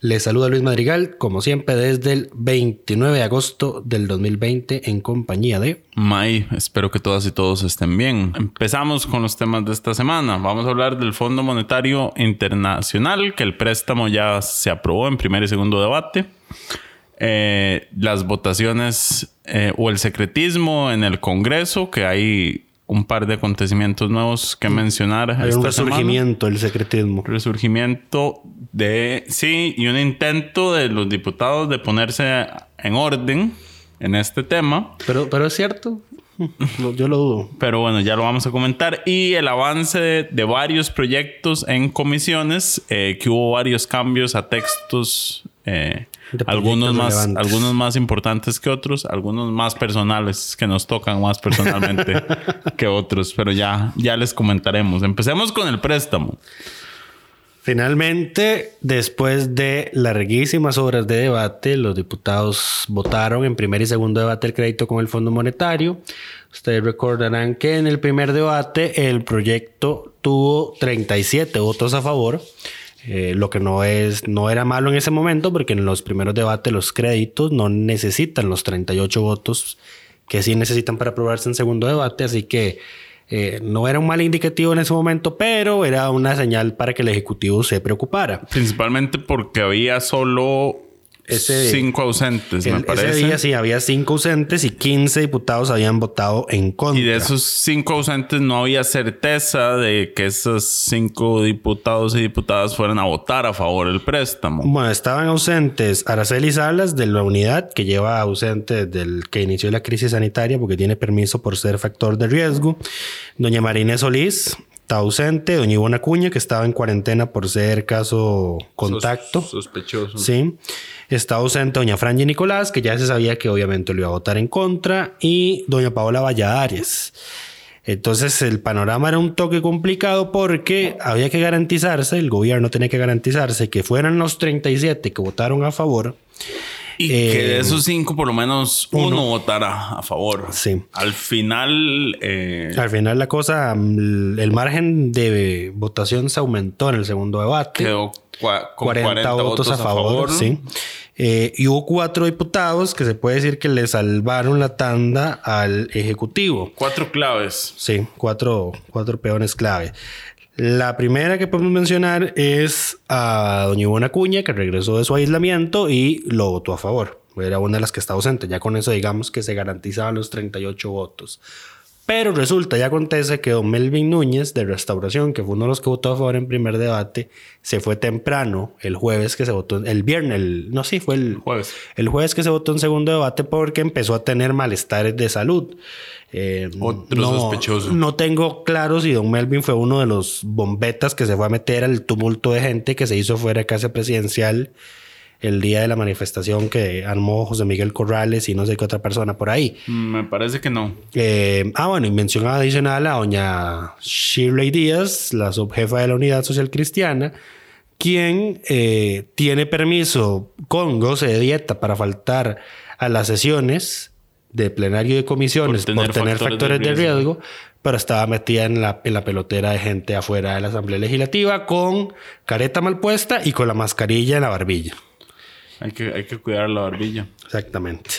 Les saluda Luis Madrigal, como siempre, desde el 29 de agosto del 2020 en compañía de... May, espero que todas y todos estén bien. Empezamos con los temas de esta semana. Vamos a hablar del Fondo Monetario Internacional, que el préstamo ya se aprobó en primer y segundo debate. Eh, las votaciones eh, o el secretismo en el Congreso, que hay un par de acontecimientos nuevos que mencionar. Hay un resurgimiento del secretismo. Resurgimiento de, sí, y un intento de los diputados de ponerse en orden en este tema. Pero, pero es cierto. Yo lo dudo. Pero bueno, ya lo vamos a comentar. Y el avance de, varios proyectos en comisiones, eh, que hubo varios cambios a textos eh, algunos más, algunos más importantes que otros, algunos más personales que nos tocan más personalmente que otros, pero ya, ya les comentaremos. Empecemos con el préstamo. Finalmente, después de larguísimas horas de debate, los diputados votaron en primer y segundo debate el crédito con el Fondo Monetario. Ustedes recordarán que en el primer debate el proyecto tuvo 37 votos a favor eh, lo que no, es, no era malo en ese momento porque en los primeros debates los créditos no necesitan los 38 votos que sí necesitan para aprobarse en segundo debate, así que eh, no era un mal indicativo en ese momento, pero era una señal para que el Ejecutivo se preocupara. Principalmente porque había solo cinco ausentes, me parece. Ese día sí había cinco ausentes y 15 diputados habían votado en contra. Y de esos cinco ausentes no había certeza de que esos cinco diputados y diputadas fueran a votar a favor del préstamo. Bueno, estaban ausentes Araceli Salas de la unidad que lleva ausente desde que inició la crisis sanitaria porque tiene permiso por ser factor de riesgo. Doña Marina Solís, está ausente. Doña Ivona Cuña, que estaba en cuarentena por ser caso contacto. sospechoso. Sí. Está ausente doña Franji Nicolás, que ya se sabía que obviamente lo iba a votar en contra, y doña Paola Valladares. Entonces el panorama era un toque complicado porque había que garantizarse, el gobierno tenía que garantizarse que fueran los 37 que votaron a favor. Y que de eh, esos cinco, por lo menos uno, votara a favor. Sí. Al final. Eh, Al final, la cosa, mm, el margen de votación se aumentó en el segundo debate. Quedó 40, votos, a favor. Sí. Eh, y hubo cuatro diputados que se puede decir que le salvaron la tanda al Ejecutivo. Cuatro claves. Sí, cuatro, cuatro peones clave. La primera que podemos mencionar es a doña Ivona Cuña, que regresó de su aislamiento y lo votó a favor. Era una de las que está ausente. Ya con eso digamos que se garantizaban los 38 votos. Pero resulta y acontece que don Melvin Núñez de Restauración, que fue uno de los que votó a favor en primer debate, se fue temprano el jueves que se votó, el viernes, el, no, sí, fue el jueves. El jueves que se votó en segundo debate porque empezó a tener malestares de salud. Eh, Otro no, sospechoso. No tengo claro si don Melvin fue uno de los bombetas que se fue a meter al tumulto de gente que se hizo fuera de casa presidencial el día de la manifestación que armó José Miguel Corrales y no sé qué otra persona por ahí. Me parece que no. Eh, ah, bueno, y mención adicional a doña Shirley Díaz, la subjefa de la Unidad Social Cristiana, quien eh, tiene permiso con goce de dieta para faltar a las sesiones de plenario de comisiones por tener, factores, de, riesgo. pero estaba metida en la, en la pelotera de gente afuera de la Asamblea Legislativa con careta mal puesta y con la mascarilla en la barbilla. Hay que, hay que cuidar la barbilla. Exactamente.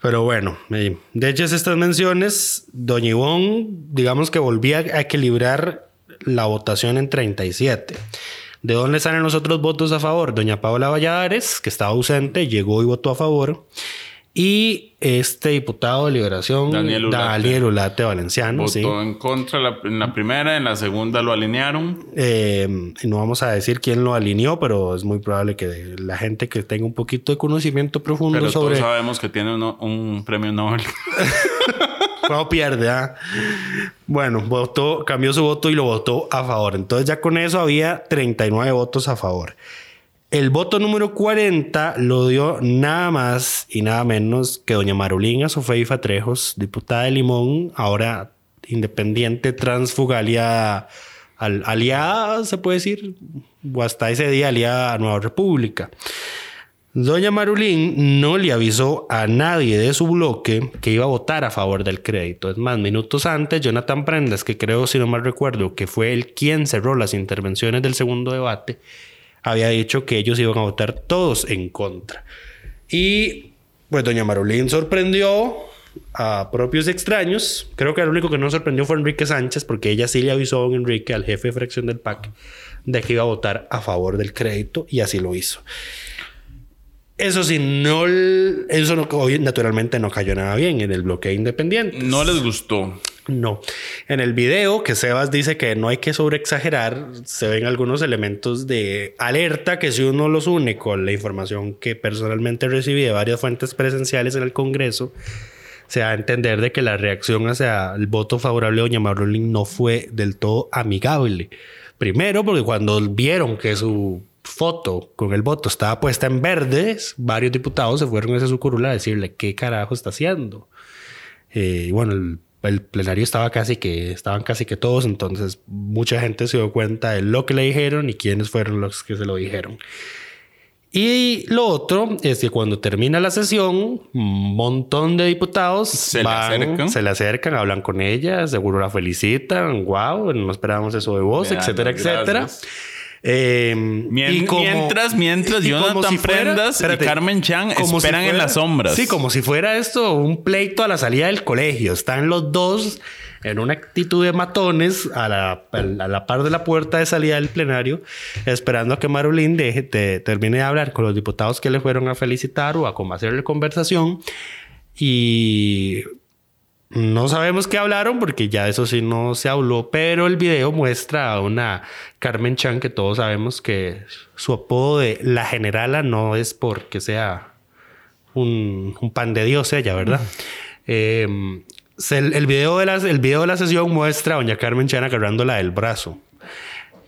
Pero bueno, de hecho estas menciones, Doña Ivonne, digamos que volvía a equilibrar la votación en 37. ¿De dónde salen los otros votos a favor? Doña Paola Valladares, que estaba ausente, llegó y votó a favor. Y este diputado de Liberación, Daniel Daniel Ulate. Ulate, Valenciano, Votó sí. en contra la- en la primera, en la segunda lo alinearon. Eh, no vamos a decir quién lo alineó, pero es muy probable que la gente que tenga un poquito de conocimiento profundo Pero sobre todos sabemos que tiene un premio Nobel. cómo pierde. ¿ah? Bueno, votó, cambió su voto y lo votó a favor. Entonces ya con eso había 39 votos a favor. El voto número 40 lo dio nada más y nada menos que doña Marolina Sofeifa Trejos, diputada de Limón, ahora independiente, transfugalia, al- aliada, se puede decir, o hasta ese día aliada a Nueva República. Doña Marulín no le avisó a nadie de su bloque que iba a votar a favor del crédito. Es más, minutos antes, Jonathan Prendas, que creo, si no mal recuerdo, que fue el quien cerró las intervenciones del segundo debate, había dicho que ellos iban a votar todos en contra. Y pues doña Marulín sorprendió a propios extraños. Creo que el único que no sorprendió fue Enrique Sánchez, porque ella sí le avisó a Enrique, al jefe de fracción del PAC, de que iba a votar a favor del crédito y así lo hizo. Eso sí, no, eso naturalmente no cayó nada bien en el bloque independiente. No les gustó. No. En el video que Sebas dice que no hay que sobreexagerar, se ven algunos elementos de alerta que si uno los une con la información que personalmente recibí de varias fuentes presenciales en el Congreso, se da a entender de que la reacción hacia el voto favorable de Doña Marolín no fue del todo amigable. Primero, porque cuando vieron que su foto con el voto estaba puesta en verdes, varios diputados se fueron hacia su curula a decirle qué carajo está haciendo. Eh, bueno, el, el plenario estaba casi que, estaban casi que todos, entonces mucha gente se dio cuenta de lo que le dijeron y quiénes fueron los que se lo dijeron. Y lo otro es que cuando termina la sesión, un montón de diputados Se le van, acercan. se le acercan, hablan con ella, seguro la felicitan, wow, no esperábamos eso de vos, Le etcétera, etcétera. gracias. Eh, Mien- y como- mientras, mientras y como Jonathan si fuera- Prendas espérate, y Carmen Chan como si esperan en fuera- las sombras. Sí, como si fuera esto un pleito a la salida del colegio. Están los dos en una actitud de matones a la, a la par de la puerta de salida del plenario, esperando a que Marulín deje, te- termine de hablar con los diputados que le fueron a felicitar o a como hacerle conversación. Y no sabemos qué hablaron porque ya eso sí no se habló, pero el video muestra a una Carmen Chan que todos sabemos que su apodo de la generala no es porque sea un, un pan de Dios ella, ¿verdad? Eh, se- el, video de la, el video de la sesión muestra a doña Carmen Chan agarrándola del brazo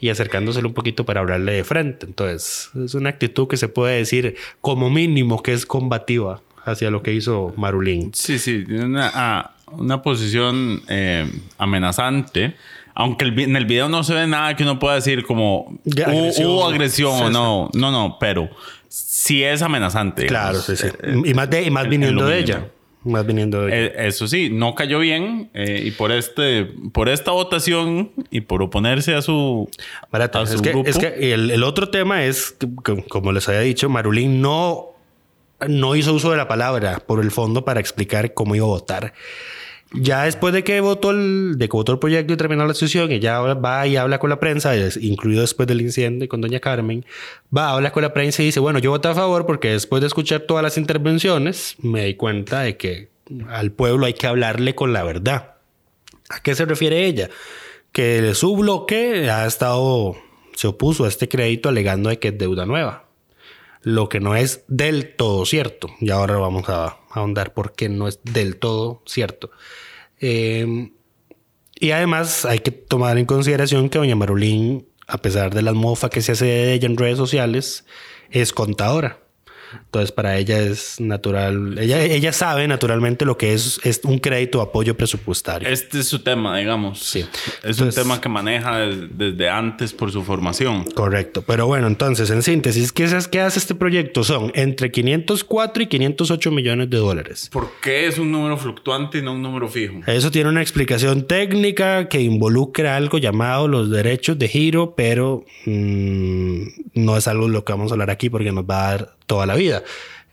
y acercándosele un poquito para hablarle de frente. Entonces, es una actitud que se puede decir como mínimo que es combativa hacia lo que hizo Marulín. Sí, sí, una, ah, una posición eh, amenazante. Aunque el en el video no se ve nada que uno pueda decir como "Hu- agresión". hubo agresión o no. No, no, pero sí es amenazante. Claro, sí, sí. Eh, y más, de, y más en- viniendo de ella. Más viniendo de ella. Eh, eso sí, no cayó bien eh, y por este, por esta votación y por oponerse a su, a su es que, grupo. es que el, el otro tema es, que, como les había dicho, Marulín no, no hizo uso de la palabra por el fondo para explicar cómo iba a votar. Ya después de que votó el, de que votó el proyecto y terminó la sesión, ella va y habla con la prensa, incluido después del incidente con doña Carmen, va, habla con la prensa y dice, bueno, yo voté a favor porque después de escuchar todas las intervenciones, me di cuenta de que al pueblo hay que hablarle con la verdad. ¿A qué se refiere ella? Que su bloque ha estado, se opuso a este crédito alegando de que es deuda nueva. Lo que no es del todo cierto. Y ahora vamos a ahondar por qué no es del todo cierto. Eh, y además hay que tomar en consideración que doña Marulín, a pesar de las mofas que se hace de ella en redes sociales, es contadora. Entonces, para ella es natural. Ella, ella sabe naturalmente lo que es, es un crédito de apoyo presupuestario. Este es su tema, digamos. Sí. Es Entonces- un tema que maneja des- desde antes por su formación. Correcto. Pero bueno, entonces, en síntesis, ¿qué, es- qué hace este proyecto? Son entre 504 y 508 millones de dólares. ¿Por qué es un número fluctuante y no un número fijo? Eso tiene una explicación técnica que involucra algo llamado los derechos de giro, pero mm, no es algo de lo que vamos a hablar aquí porque nos va a dar toda la vida.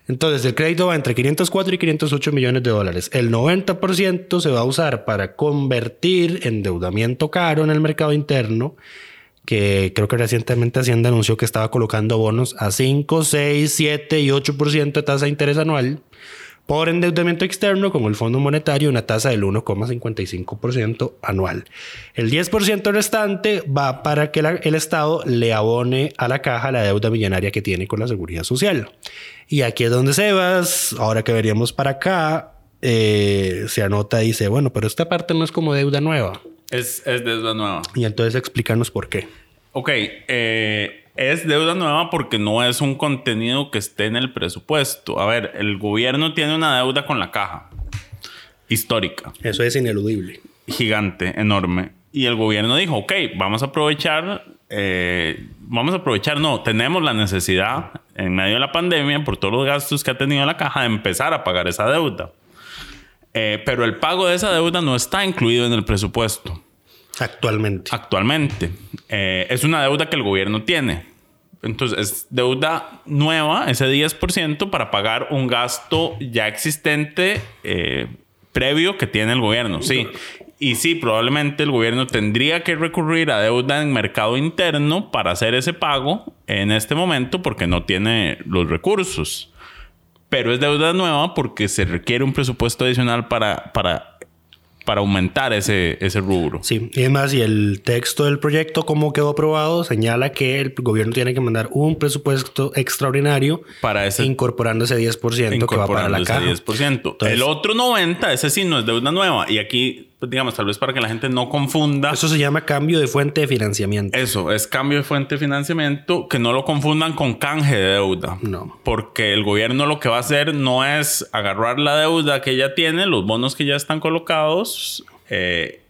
Entonces, el crédito va entre 504 y 508 millones de dólares. El 90% se va a usar para convertir endeudamiento caro en el mercado interno que creo que recientemente Hacienda anunció que estaba colocando bonos a 5, 6, 7 y 8% de tasa de interés anual por endeudamiento externo con el Fondo Monetario una tasa del 1,55% anual. El 10% restante va para que el Estado le abone a la caja la deuda millonaria que tiene con la Seguridad Social. Y aquí es donde Sebas, ahora que veríamos para acá, eh, se anota y dice, bueno, pero esta parte no es como deuda nueva. Es, es deuda nueva. Y entonces explícanos por qué. Ok, eh, es deuda nueva porque no es un contenido que esté en el presupuesto. A ver, el gobierno tiene una deuda con la caja histórica. Eso es ineludible. Gigante, enorme. Y el gobierno dijo, ok, vamos a aprovechar, eh, vamos a aprovechar, no, tenemos la necesidad en medio de la pandemia, por todos los gastos que ha tenido la caja, de empezar a pagar esa deuda. Eh, pero el pago de esa deuda no está incluido en el presupuesto. Actualmente. Actualmente. Eh, es una deuda que el gobierno tiene. Entonces, es deuda nueva, ese 10%, para pagar un gasto ya existente eh, previo que tiene el gobierno. Sí. Y sí, probablemente el gobierno tendría que recurrir a deuda en mercado interno para hacer ese pago en este momento porque no tiene los recursos pero es deuda nueva porque se requiere un presupuesto adicional para, para para aumentar ese, ese rubro. Sí, y además, y el texto del proyecto, como quedó aprobado, señala que el gobierno tiene que mandar un presupuesto extraordinario para ese, incorporando ese 10% que va para la caja. 10%. el otro 90%, ese sí no es deuda nueva. Y aquí pues, digamos, tal vez para que la gente no confunda. Eso se llama cambio de fuente de financiamiento. Eso, es cambio de fuente de financiamiento, que no lo confundan con canje de deuda. No. Porque el gobierno lo que va a hacer no es agarrar la deuda que ya tiene, los bonos que ya están colocados, eh,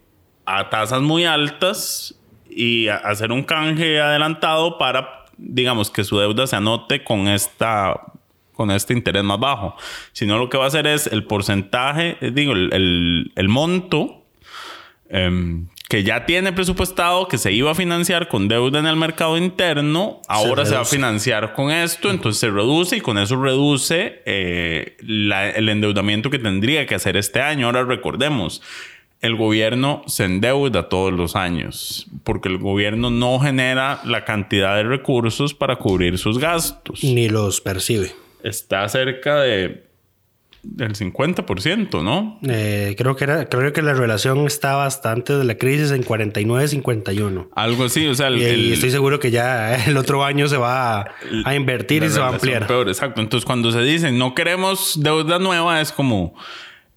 a tasas muy altas y hacer un canje adelantado para, digamos, que su deuda se anote con esta con este interés más bajo, sino lo que va a hacer es el porcentaje, eh, digo, el, el monto Em, que ya tiene presupuestado que se iba a financiar con deuda en el mercado interno, ahora se, va a financiar con esto, entonces se reduce y con eso reduce eh, el endeudamiento que tendría que hacer este año. Ahora recordemos, el gobierno se endeuda todos los años porque el gobierno no genera la cantidad de recursos para cubrir sus gastos. Ni los percibe. Está cerca de del 50%, ¿no? Eh, creo, que era, creo que la relación está bastante de la crisis en 49-51. Algo así, o sea... y, estoy seguro que ya el otro año se va a, invertir y se va a ampliar. Peor, exacto. Entonces, cuando se dice no queremos deuda nueva, es como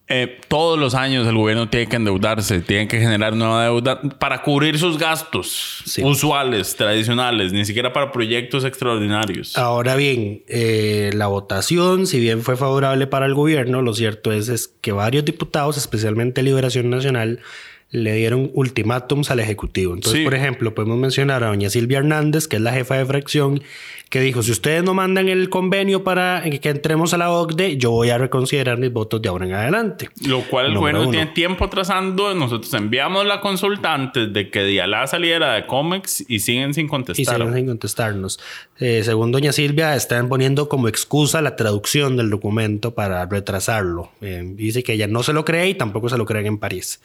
eh, todos los años el gobierno tiene que endeudarse, tiene que generar nueva deuda para cubrir sus gastos usuales, tradicionales, ni siquiera para proyectos extraordinarios. Ahora bien, eh, la votación, si bien fue favorable para el gobierno, lo cierto es, es que varios diputados, especialmente Liberación Nacional, le dieron ultimátums al Ejecutivo. Entonces, por ejemplo, podemos mencionar a doña Silvia Hernández, que es la jefa de fracción, que dijo, si ustedes no mandan el convenio para que entremos a la OCDE, yo voy a reconsiderar mis votos de ahora en adelante. Lo cual el gobierno tiene tiempo trazando. Nosotros enviamos la consulta antes de que Dialá saliera de COMEX y siguen sin contestar. Y siguen sin contestarnos. Eh, según doña Silvia, están poniendo como excusa la traducción del documento para retrasarlo. Eh, dice que ella no se lo cree y tampoco se lo creen en París.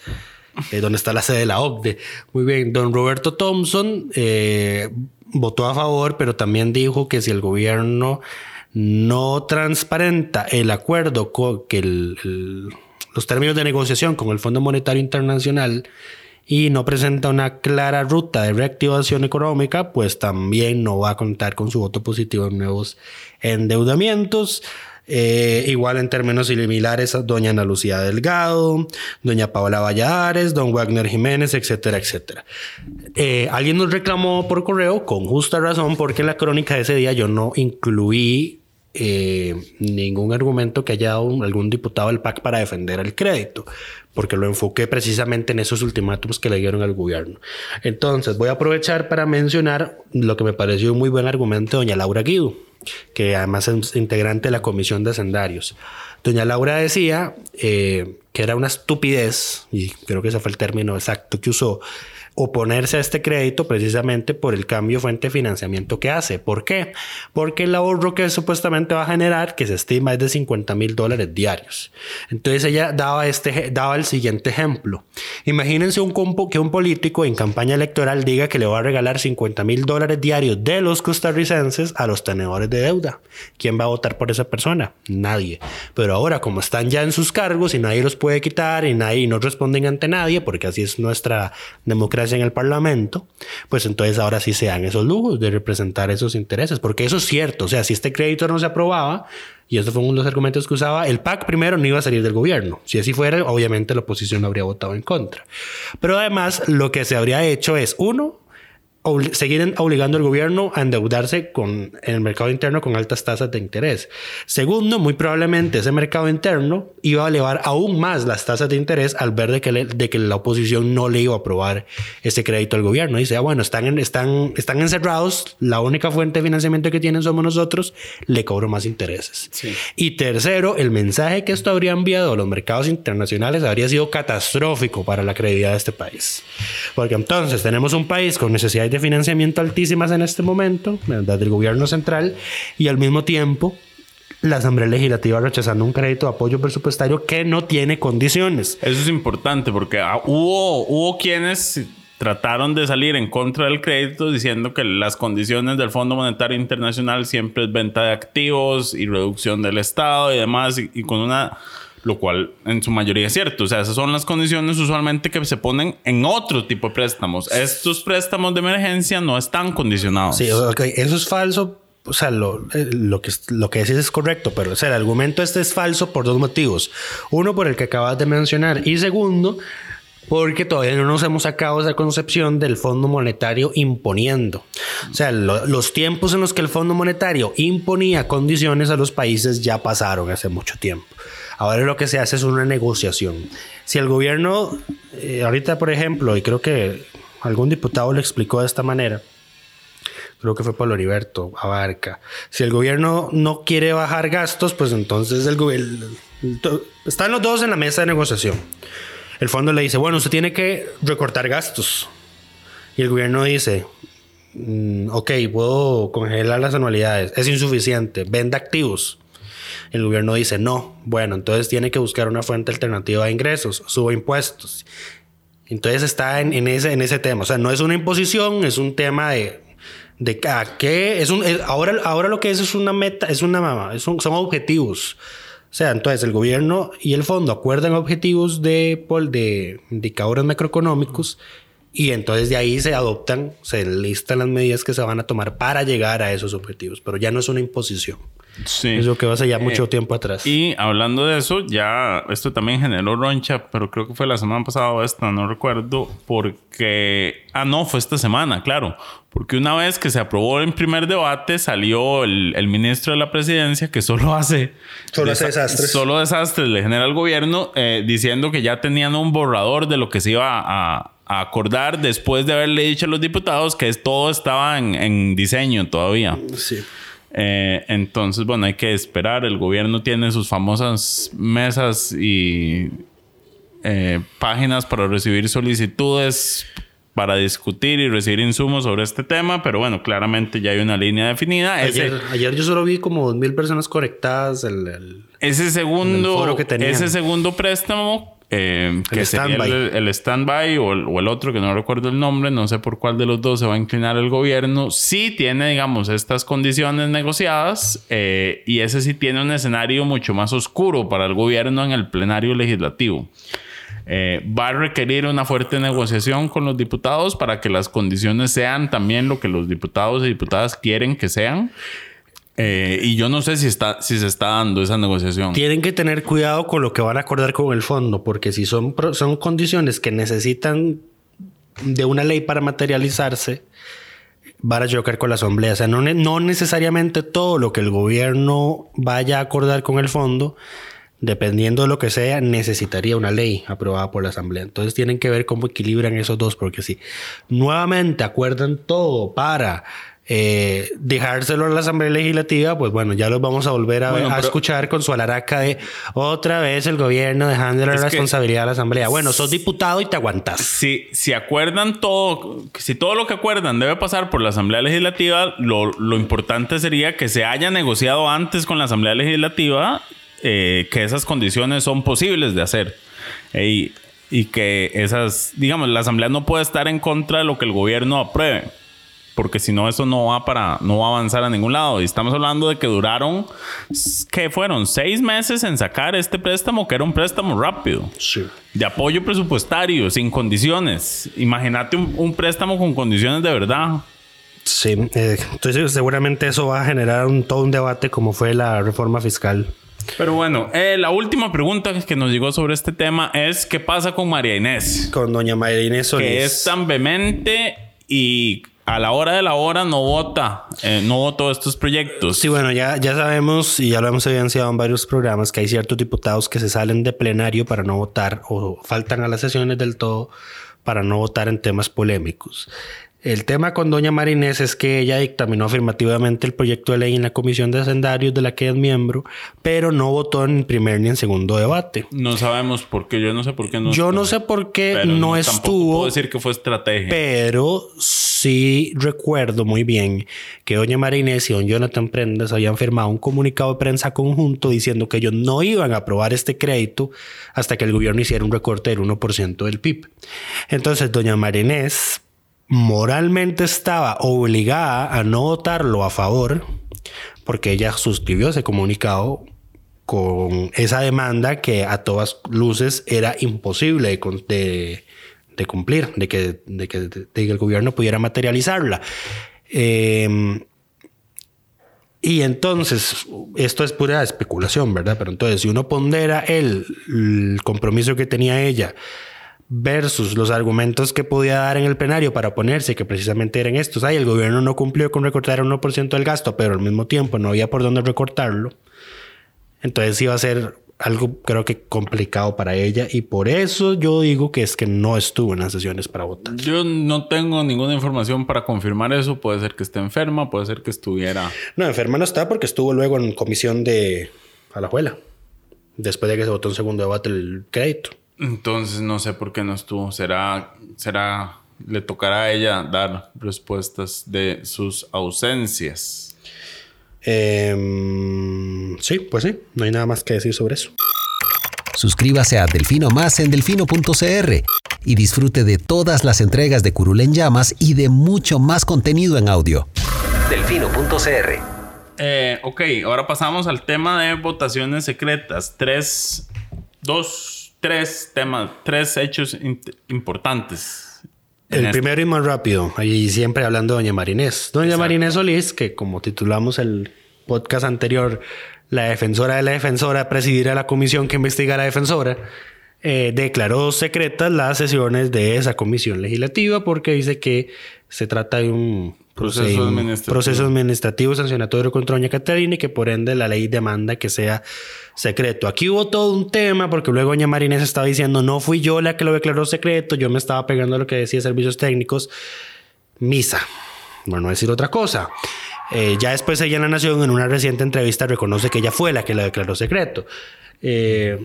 Eh, donde está la sede de la OCDE. Muy bien, don Roberto Thompson eh, votó a favor, pero también dijo que si el gobierno no transparenta el acuerdo con que los términos de negociación con el Fondo Monetario Internacional y no presenta una clara ruta de reactivación económica, pues también no va a contar con su voto positivo en nuevos endeudamientos. Eh, igual en términos similares doña Ana Lucía Delgado, doña Paola Valladares, don Wagner Jiménez, etcétera, etcétera. Eh, alguien nos reclamó por correo, con justa razón, porque en la crónica de ese día yo no incluí eh, ningún argumento que haya dado algún diputado del PAC para defender el crédito, porque lo enfoqué precisamente en esos ultimátums que le dieron al gobierno. Entonces, voy a aprovechar para mencionar lo que me pareció un muy buen argumento de doña Laura Guido que además es integrante de la Comisión de Hacendarios. Doña Laura decía eh, que era una estupidez, y creo que ese fue el término exacto que usó, oponerse a este crédito precisamente por el cambio fuente de financiamiento que hace. ¿Por qué? Porque el ahorro que supuestamente va a generar, que se estima es de 50 mil dólares diarios. Entonces ella daba, este, daba el siguiente ejemplo. Imagínense un que un político en campaña electoral diga que le va a regalar 50 mil dólares diarios de los costarricenses a los tenedores de deuda. ¿Quién va a votar por esa persona? Nadie. Pero ahora, como están ya en sus cargos y nadie los puede quitar y nadie no responden ante nadie, porque así es nuestra democracia en el Parlamento, pues entonces ahora sí se dan esos lujos de representar esos intereses, porque eso es cierto. O sea, si este crédito no se aprobaba, y eso fue uno de los argumentos que usaba, el PAC primero no iba a salir del gobierno. Si así fuera, obviamente la oposición habría votado en contra. Pero además, lo que se habría hecho es, uno, seguir obligando al gobierno a endeudarse con, en el mercado interno con altas tasas de interés. Segundo, muy probablemente ese mercado interno iba a elevar aún más las tasas de interés al ver de que, de que la oposición no le iba a aprobar ese crédito al gobierno. Dice, ah, bueno, están, están, están encerrados, la única fuente de financiamiento que tienen somos nosotros, le cobro más intereses. Y tercero, el mensaje que esto habría enviado a los mercados internacionales habría sido catastrófico para la credibilidad de este país. Porque entonces tenemos un país con necesidades de financiamiento altísimas en este momento, del gobierno central, y al mismo tiempo la Asamblea Legislativa rechazando un crédito de apoyo presupuestario que no tiene condiciones. Eso es importante porque ah, hubo, hubo quienes trataron de salir en contra del crédito diciendo que las condiciones del Fondo Monetario Internacional siempre es venta de activos y reducción del Estado y demás, y con una lo cual en su mayoría es cierto. O sea, esas son las condiciones usualmente que se ponen en otro tipo de préstamos. Estos préstamos de emergencia no están condicionados. Sí, ok, eso es falso. O sea, lo, eh, lo, que, lo que decís es correcto, pero o sea, el argumento este es falso por dos motivos. Uno, por el que acabas de mencionar. Y segundo, porque todavía no nos hemos sacado esa concepción del Fondo Monetario imponiendo. O sea, los tiempos en los que el Fondo Monetario imponía condiciones a los países ya pasaron hace mucho tiempo. Ahora lo que se hace es una negociación. Si el gobierno, eh, ahorita por ejemplo, y creo que algún diputado lo explicó de esta manera, creo que fue Pablo Heriberto Abarca, si el gobierno no quiere bajar gastos, pues entonces el gobierno... Están los dos en la mesa de negociación. El fondo le dice, bueno, usted tiene que recortar gastos. Y el gobierno dice, mm, ok, puedo congelar las anualidades, es insuficiente, venda activos. El gobierno dice, no, bueno, entonces tiene que buscar una fuente alternativa de ingresos, suba impuestos. Entonces está en, ese, tema. O sea, no es una imposición, es un tema de, de qué. Es un, ahora, ahora lo que es es una meta, es una, es son objetivos. O sea, entonces el gobierno y el fondo acuerdan objetivos de, de indicadores macroeconómicos y entonces de ahí se adoptan, se listan las medidas que se van a tomar para llegar a esos objetivos, pero ya no es una imposición. Sí. Eso que va a ya mucho eh, tiempo atrás. Y hablando de eso, ya esto también generó roncha, pero creo que fue la semana pasada o esta, no recuerdo, porque... Ah, no, fue esta semana, claro. Porque una vez que se aprobó en primer debate, salió el, ministro de la presidencia que solo hace... Solo hace desastres. Solo desastres le genera al gobierno eh, diciendo que ya tenían un borrador de lo que se iba a, acordar después de haberle dicho a los diputados que todo estaba en, en diseño todavía. Sí. Eh, entonces, bueno, hay que esperar. El gobierno tiene sus famosas mesas y eh, páginas para recibir solicitudes para discutir y recibir insumos sobre este tema, pero bueno, claramente ya hay una línea definida. Ayer, ayer yo solo vi como dos mil personas conectadas. El, ese segundo, ese segundo préstamo eh, que sería el, stand-by o, el otro que no recuerdo el nombre, no sé por cuál de los dos se va a inclinar el gobierno, sí tiene, digamos, estas condiciones negociadas eh, y ese sí tiene un escenario mucho más oscuro para el gobierno en el plenario legislativo. Eh, va a requerir una fuerte negociación con los diputados para que las condiciones sean también lo que los diputados y diputadas quieren que sean. Eh, y yo no sé si, está, si se está dando esa negociación. Tienen que tener cuidado con lo que van a acordar con el fondo, porque si son, son condiciones que necesitan de una ley para materializarse, van a chocar con la asamblea. O sea, no, no necesariamente todo lo que el gobierno vaya a acordar con el fondo, dependiendo de lo que sea, necesitaría una ley aprobada por la asamblea. Entonces tienen que ver cómo equilibran esos dos, porque si nuevamente acuerdan todo para eh, dejárselo a la Asamblea Legislativa, pues bueno, ya los vamos a volver a, Bueno, a pero- escuchar con su alaraca de otra vez el gobierno dejando la responsabilidad a la Asamblea. Bueno, sos diputado y te aguantas. Si, si acuerdan todo, si todo lo que acuerdan debe pasar por la Asamblea Legislativa, lo, lo importante sería que se haya negociado antes con la Asamblea Legislativa eh, que esas condiciones son posibles de hacer. Eh, y, y que esas, digamos, la Asamblea no puede estar en contra de lo que el gobierno apruebe. Porque si no, eso no va para, no va a avanzar a ningún lado. Y estamos hablando de que duraron, que fueron seis meses en sacar este préstamo, que era un préstamo rápido Sí. de apoyo presupuestario, sin condiciones. Imagínate un, un préstamo con condiciones de verdad. Sí, eh, entonces seguramente eso va a generar un, todo un debate como fue la reforma fiscal. Pero bueno, eh, la última pregunta que nos llegó sobre este tema es: ¿qué pasa con María Inés? Con doña María Inés Solís. Que es tan vehemente y a la hora de la hora no vota, eh, no votó estos proyectos. Sí, bueno, ya, ya sabemos y ya lo hemos evidenciado en varios programas que hay ciertos diputados que se salen de plenario para no votar o faltan a las sesiones del todo para no votar en temas polémicos. El tema con doña Marinés es que ella dictaminó afirmativamente el proyecto de ley en la Comisión de Hacendarios de la que es miembro, pero no votó en primer ni en segundo debate. No sabemos por qué, yo no sé por qué no. Yo no sé por qué Pero no tampoco estuvo. Puedo decir que fue estrategia. Pero sí recuerdo muy bien que doña Marinés y don Jonathan Prendas habían firmado un comunicado de prensa conjunto diciendo que ellos no iban a aprobar este crédito hasta que el gobierno hiciera un recorte del 1% del PIB. Entonces doña Marinés moralmente estaba obligada a no votarlo a favor porque ella suscribió ese comunicado con esa demanda que a todas luces era imposible de, cumplir, de que, de, que, el gobierno pudiera materializarla. Eh, y entonces, esto es pura especulación, ¿verdad? Pero entonces, si uno pondera el compromiso que tenía ella versus los argumentos que podía dar en el plenario para oponerse, que precisamente eran estos, ay, el gobierno no cumplió con recortar el 1% del gasto, pero al mismo tiempo no había por dónde recortarlo, entonces iba a ser algo creo que complicado para ella y por eso yo digo que es que no estuvo en las sesiones para votar. Yo no tengo ninguna información para confirmar eso. Puede ser que esté enferma, puede ser que estuviera. No, enferma no está porque estuvo luego en comisión de Alajuela, después de que se votó en segundo debate el crédito. Entonces no sé por qué no estuvo. Será, será, le tocará a ella dar respuestas de sus ausencias. Em, sí, pues sí, no hay nada más que decir sobre eso. Suscríbase a Delfino Más en delfino.cr y disfrute de todas las entregas de Curul en Llamas y de mucho más contenido en audio. Delfino.cr Eh, ok, ahora pasamos al tema de votaciones secretas. Tres, dos, tres temas, tres hechos importantes. El este. primero y más rápido, y siempre hablando de Doña Marinés. Doña Exacto. Marinés Solís, que como titulamos el podcast anterior, la defensora de la defensora presidirá la comisión que investiga a la defensora, eh, declaró secretas las sesiones de esa comisión legislativa porque dice que se trata de un Proceso administrativo. proceso administrativo sancionatorio contra Doña Catarina y que por ende la ley demanda que sea secreto. Aquí hubo todo un tema porque luego Doña Marinés estaba diciendo no fui yo la que lo declaró secreto, yo me estaba pegando a lo que decía servicios técnicos. Misa, bueno, no decir otra cosa. Eh, ya después ella en La Nación, en una reciente entrevista, reconoce que ella fue la que lo declaró secreto. Eh,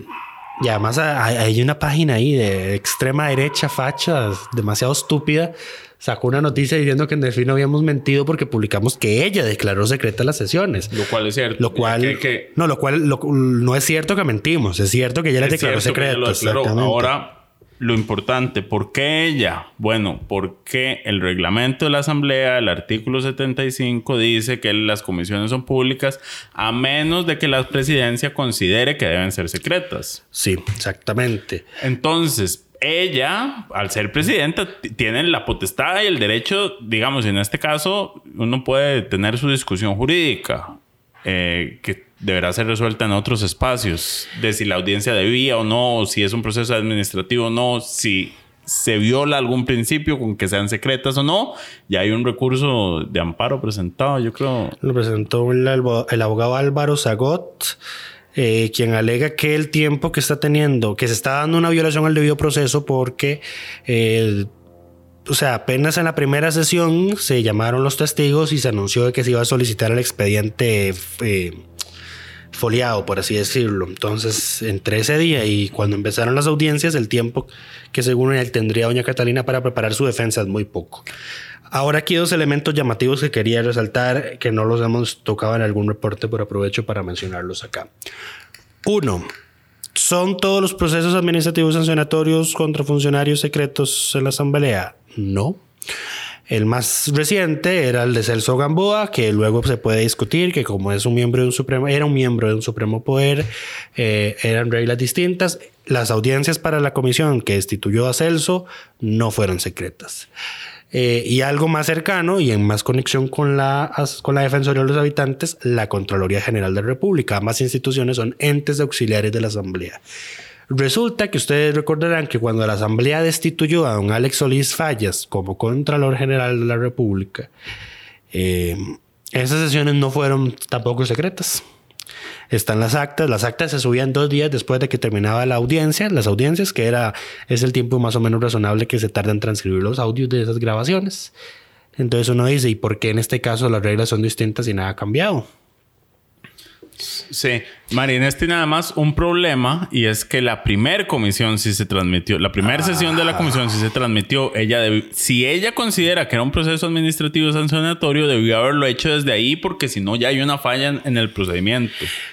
y además hay, hay una página ahí de extrema derecha, facha, demasiado estúpida. Sacó una noticia diciendo que en Delfino habíamos mentido porque publicamos que ella declaró secretas las sesiones. Lo cual es cierto. Lo cual, Que- que- no, lo cual lo- no es cierto que mentimos, es cierto que ella declaró exactamente. Ahora, lo importante, ¿por qué ella? Bueno, porque el reglamento de la Asamblea, el artículo 75, dice que las comisiones son públicas a menos de que la presidencia considere que deben ser secretas. Sí, exactamente. Entonces, ella, al ser presidenta, tiene la potestad y el derecho, digamos, en este caso, uno puede tener su discusión jurídica, eh, que deberá ser resuelta en otros espacios, de si la audiencia debía o no, si es un proceso administrativo o no, si se viola algún principio con que sean secretas o no, ya hay un recurso de amparo presentado, yo creo. Lo presentó el abogado Álvaro Zagot, eh, quien alega que el tiempo que está teniendo, que se está dando una violación al debido proceso porque eh, o sea, apenas en la primera sesión se llamaron los testigos y se anunció que se iba a solicitar el expediente eh, foliado, por así decirlo. Entonces, entre ese día y cuando empezaron las audiencias, el tiempo que según él tendría doña Catalina para preparar su defensa es muy poco. Ahora aquí dos elementos llamativos que quería resaltar que no los hemos tocado en algún reporte, pero aprovecho para mencionarlos acá. Uno, ¿son todos los procesos administrativos sancionatorios contra funcionarios secretos en la Asamblea? No. El más reciente era el de Celso Gamboa, que luego se puede discutir que como es un miembro de un supremo, era un miembro de un supremo poder, eh, eran reglas distintas. Las audiencias para la comisión que destituyó a Celso no fueron secretas. Eh, y algo más cercano y en más conexión con la, con la Defensoría de los Habitantes, la Contraloría General de la República. Ambas instituciones son entes auxiliares de la Asamblea. Resulta que ustedes recordarán que cuando la Asamblea destituyó a don Alex Solís Fallas como Contralor General de la República, eh, esas sesiones no fueron tampoco secretas. Están las actas. Las actas se subían dos días después de que terminaba la audiencia. Las audiencias, que era, es el tiempo más o menos razonable que se tarda en transcribir los audios de esas grabaciones. Entonces uno dice, ¿y por qué en este caso las reglas son distintas y nada ha cambiado? Sí, Marines tiene nada más un problema y es que la primera comisión sí se transmitió, la primera sesión de la comisión sí se transmitió. Ella si ella considera que era un proceso administrativo sancionatorio, debió haberlo hecho desde ahí porque si no ya hay una falla en, el procedimiento.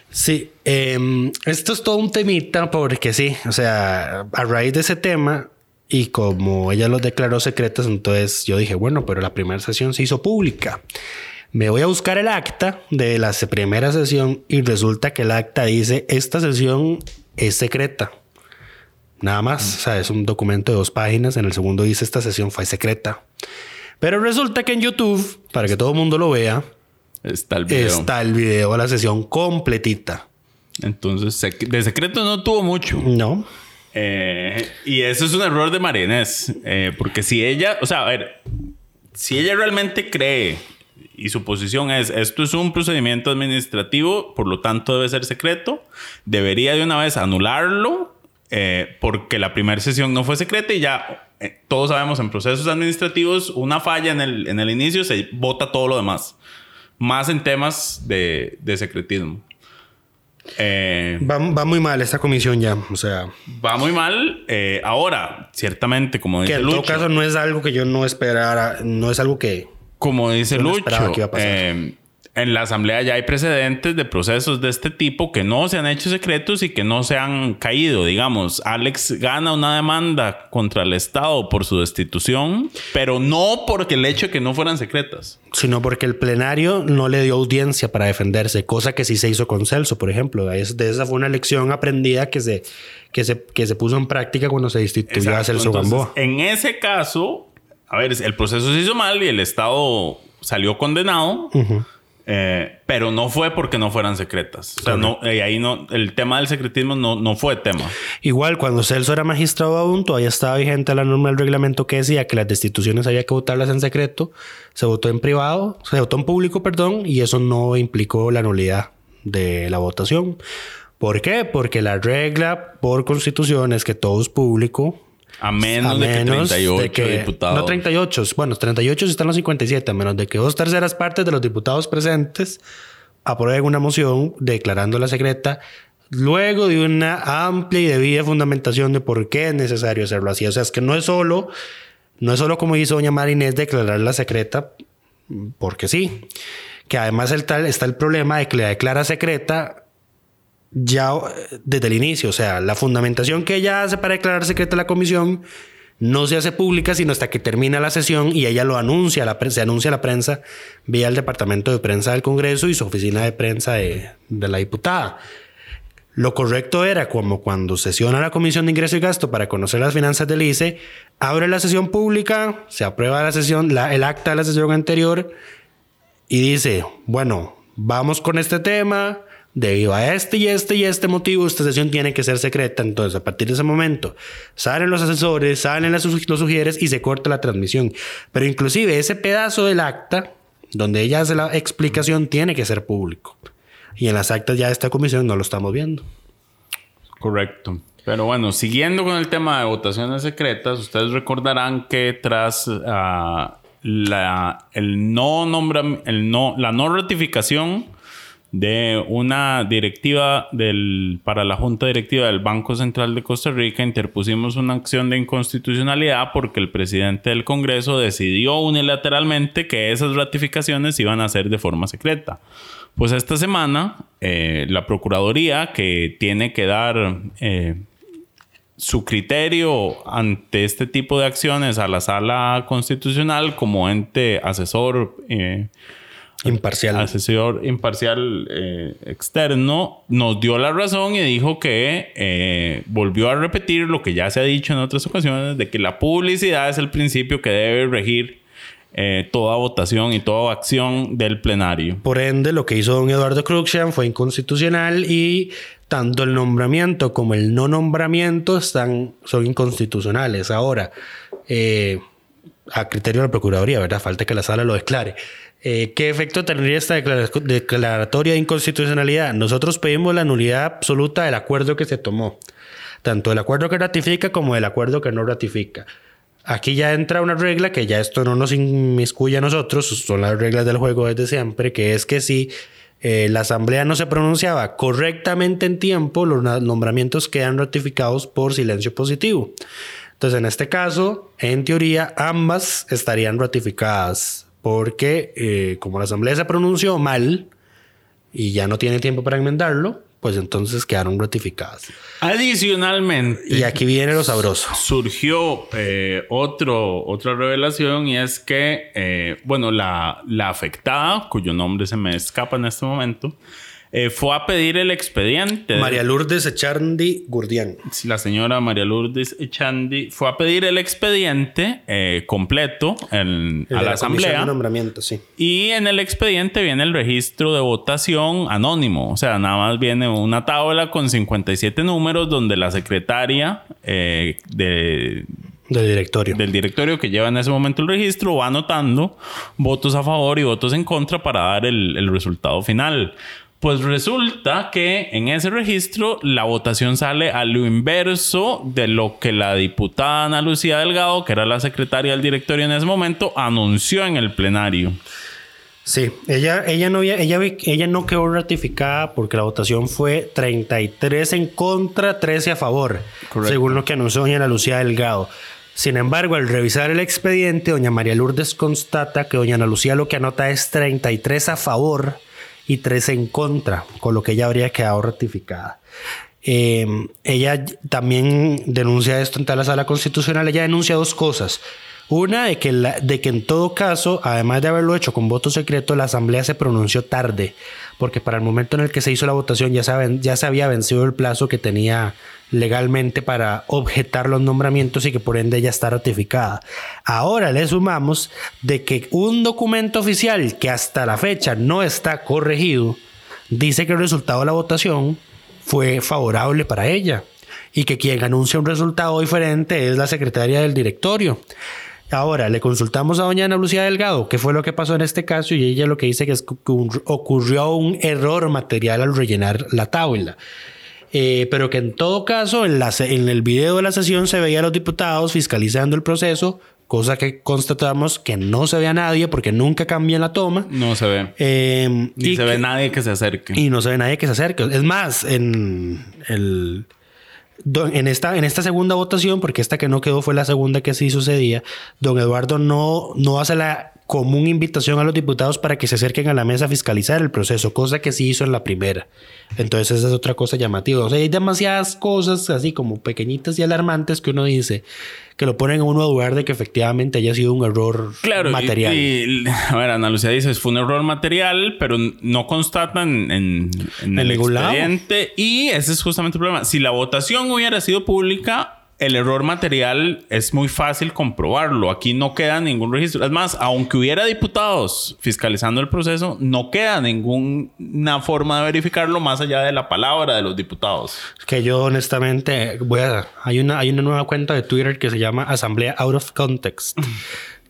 Sí, em, esto es todo un temita porque sí, o sea, a raíz de ese tema y como ella lo declaró secretos, entonces yo dije, bueno, pero la primera sesión se hizo pública. Me voy a buscar el acta de la primera sesión y resulta que el acta dice, esta sesión es secreta. Nada más, o sea, es un documento de dos páginas. En el segundo dice, esta sesión fue secreta. Pero resulta que en YouTube, para que todo el mundo lo vea, está el video. Está el video de la sesión completita. Entonces, de secreto no tuvo mucho. No. Eh, y eso es un error de Marinés. Eh, porque si ella, o sea, a ver, si ella realmente cree y su posición es, esto es un procedimiento administrativo, por lo tanto debe ser secreto, debería de una vez anularlo eh, porque la primera sesión no fue secreta y ya eh, todos sabemos en procesos administrativos una falla en el, en el inicio se vota todo lo demás, más en temas de, de secretismo. Eh, va, va, muy mal esta comisión ya, o sea. Va muy mal. ahora, ciertamente, como dice Que en todo caso no es algo que yo no esperara, no es algo que como dice Lucho, eh, en la asamblea ya hay precedentes de procesos de este tipo que no se han hecho secretos y que no se han caído. Digamos, Alex gana una demanda contra el Estado por su destitución, pero no porque el hecho de que no fueran secretas. Sino porque el plenario no le dio audiencia para defenderse, cosa que sí se hizo con Celso, por ejemplo. De esa fue una lección aprendida que se, que se, que se puso en práctica cuando se destituyó a Celso Gamboa. En ese caso, a ver, el proceso se hizo mal y el Estado salió condenado. Eh, pero no fue porque no fueran secretas. O sea, no, eh, ahí no, el tema del secretismo no, no fue tema. Igual, cuando Celso era magistrado aún, todavía estaba vigente la norma del reglamento que decía que las destituciones había que votarlas en secreto. Se votó en privado, se votó en público, perdón, y eso no implicó la nulidad de la votación. ¿Por qué? Porque la regla por constitución es que todo es público a menos, de que 38 diputados. No 38, bueno, 38 están los 57, a menos de que dos terceras partes de los diputados presentes aprueben una moción declarando la secreta luego de una amplia y debida fundamentación de por qué es necesario hacerlo así. O sea, es que no es solo, no es solo como hizo doña Marinés declarar la secreta porque sí, que además está el problema de que la declara secreta ya eh, desde el inicio. O sea, la fundamentación que ella hace para declarar secreta la comisión no se hace pública sino hasta que termina la sesión y ella lo anuncia, la se anuncia a la prensa vía el departamento de prensa del Congreso y su oficina de prensa de, de la diputada. Lo correcto era como cuando sesiona la Comisión de Ingreso y Gasto para conocer las finanzas del ICE, abre la sesión pública, se aprueba la sesión, el acta de la sesión anterior y dice, bueno, vamos con este tema, debido a este y este y este motivo, esta sesión tiene que ser secreta. Entonces, a partir de ese momento, salen los asesores, salen los sugieres y se corta la transmisión. Pero inclusive ese pedazo del acta, donde ella hace la explicación, tiene que ser público. Y en las actas ya de esta comisión no lo estamos viendo. Correcto. Pero bueno, siguiendo con el tema de votaciones secretas, ustedes recordarán que tras ah, la, el no nombra, el no, la no ratificación de una directiva del, para la Junta Directiva del Banco Central de Costa Rica, interpusimos una acción de inconstitucionalidad porque el presidente del Congreso decidió unilateralmente que esas ratificaciones iban a ser de forma secreta. Pues esta semana, eh, la Procuraduría, que tiene que dar eh, su criterio ante este tipo de acciones a la sala constitucional como ente asesor eh, Imparcial. asesor imparcial eh, externo nos dio la razón y dijo que eh, volvió a repetir lo que ya se ha dicho en otras ocasiones de que la publicidad es el principio que debe regir eh, toda votación y toda acción del plenario. Por ende, lo que hizo don Eduardo Cruxian fue inconstitucional y tanto el nombramiento como el no nombramiento están, son inconstitucionales. Ahora, eh, a criterio de la Procuraduría, ¿verdad? Falta que la sala lo declare. Eh, ¿Qué efecto tendría esta declara- declaratoria de inconstitucionalidad? Nosotros pedimos la nulidad absoluta del acuerdo que se tomó, tanto del acuerdo que ratifica como del acuerdo que no ratifica. Aquí ya entra una regla que ya esto no nos inmiscuye a nosotros, son las reglas del juego desde siempre, que es que si eh, la asamblea no se pronunciaba correctamente en tiempo, los nombramientos quedan ratificados por silencio positivo. Entonces, en este caso, en teoría, ambas estarían ratificadas, porque eh, como la asamblea se pronunció mal y ya no tiene tiempo para enmendarlo, pues entonces quedaron ratificadas. Adicionalmente, Y aquí viene lo sabroso. surgió eh, otro, otra revelación y es que, eh, bueno, la, la afectada, cuyo nombre se me escapa en este momento, eh, fue a pedir el expediente. María Lourdes Echardi Gurdián. La señora María Lourdes Echandi fue a pedir el expediente eh, completo en- El a la, comisión asamblea. de nombramiento, sí. Y en el expediente viene el registro de votación anónimo. O sea, nada más viene una tabla con 57 números donde la secretaria eh, de, Del directorio. del directorio que lleva en ese momento el registro va anotando votos a favor y votos en contra para dar el, el resultado final. Pues resulta que en ese registro la votación sale a lo inverso de lo que la diputada Ana Lucía Delgado, que era la secretaria del directorio en ese momento, anunció en el plenario. Sí, ella, ella, no, había- ella, vi- ella no quedó ratificada porque la votación fue 33 en contra, 13 a favor, Correcto. según lo que anunció doña Ana Lucía Delgado. Sin embargo, al revisar el expediente, doña María Lourdes constata que doña Ana Lucía lo que anota es 33 a favor y 13 en contra, con lo que ella habría quedado ratificada. Eh, ella también denuncia esto en la sala constitucional. Ella denuncia dos cosas. Una, de que, de que en todo caso, además de haberlo hecho con voto secreto, la asamblea se pronunció tarde, porque para el momento en el que se hizo la votación ya se, habían- ya se había vencido el plazo que tenía legalmente para objetar los nombramientos y que por ende ya está ratificada. Ahora le sumamos de que un documento oficial que hasta la fecha no está corregido, dice que el resultado de la votación fue favorable para ella y que quien anuncia un resultado diferente es la secretaria del directorio. Ahora, le consultamos a doña Ana Lucía Delgado qué fue lo que pasó en este caso y ella lo que dice que es que ocurr- ocurrió un error material al rellenar la tabla. Eh, pero que en todo caso, en, la en el video de la sesión se veía a los diputados fiscalizando el proceso, cosa que constatamos que no se ve a nadie porque nunca cambian la toma. No se ve. Eh, Ni y se ve nadie que se acerque. y no se ve nadie que se acerque. Es más, en el en esta, en esta segunda votación, porque esta que no quedó fue la segunda que sí sucedía, don Eduardo no, no hace la común invitación a los diputados para que se acerquen a la mesa a fiscalizar el proceso, cosa que sí hizo en la primera. Entonces esa es otra cosa llamativa. O sea, hay demasiadas cosas así como pequeñitas y alarmantes que uno dice que lo ponen a uno a dudar de que efectivamente haya sido un error Claro, y- material. Y, a ver, Ana Lucía dice, fue un error material, pero no constatan en, en el ningún lado. expediente. Y ese es justamente el problema. Si la votación hubiera sido pública, el error material es muy fácil comprobarlo. Aquí no queda ningún registro. Es más, aunque hubiera diputados fiscalizando el proceso, no queda ninguna forma de verificarlo más allá de la palabra de los diputados. Que yo honestamente voy a hay una hay una nueva cuenta de Twitter que se llama Asamblea Out of Context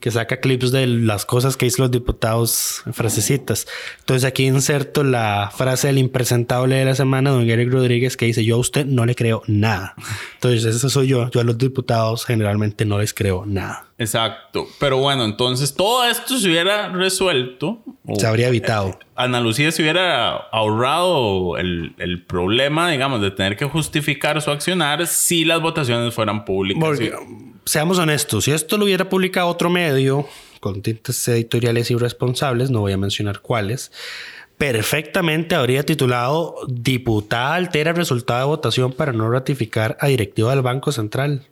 que saca clips de las cosas que dicen los diputados, frasecitas. Entonces aquí inserto la frase del impresentable de la semana, don Eric Rodríguez, que dice, yo a usted no le creo nada. Entonces eso soy yo. Yo a los diputados generalmente no les creo nada. Exacto. Pero bueno, entonces todo esto se hubiera resuelto. Se habría evitado. Eh, Ana Lucía se hubiera ahorrado el, el, problema, digamos, de tener que justificar su accionar si las votaciones fueran públicas. Porque, seamos honestos, si esto lo hubiera publicado otro medio con tintes editoriales irresponsables, no voy a mencionar cuáles, perfectamente habría titulado Diputada altera resultado de votación para no ratificar a directiva del Banco Central.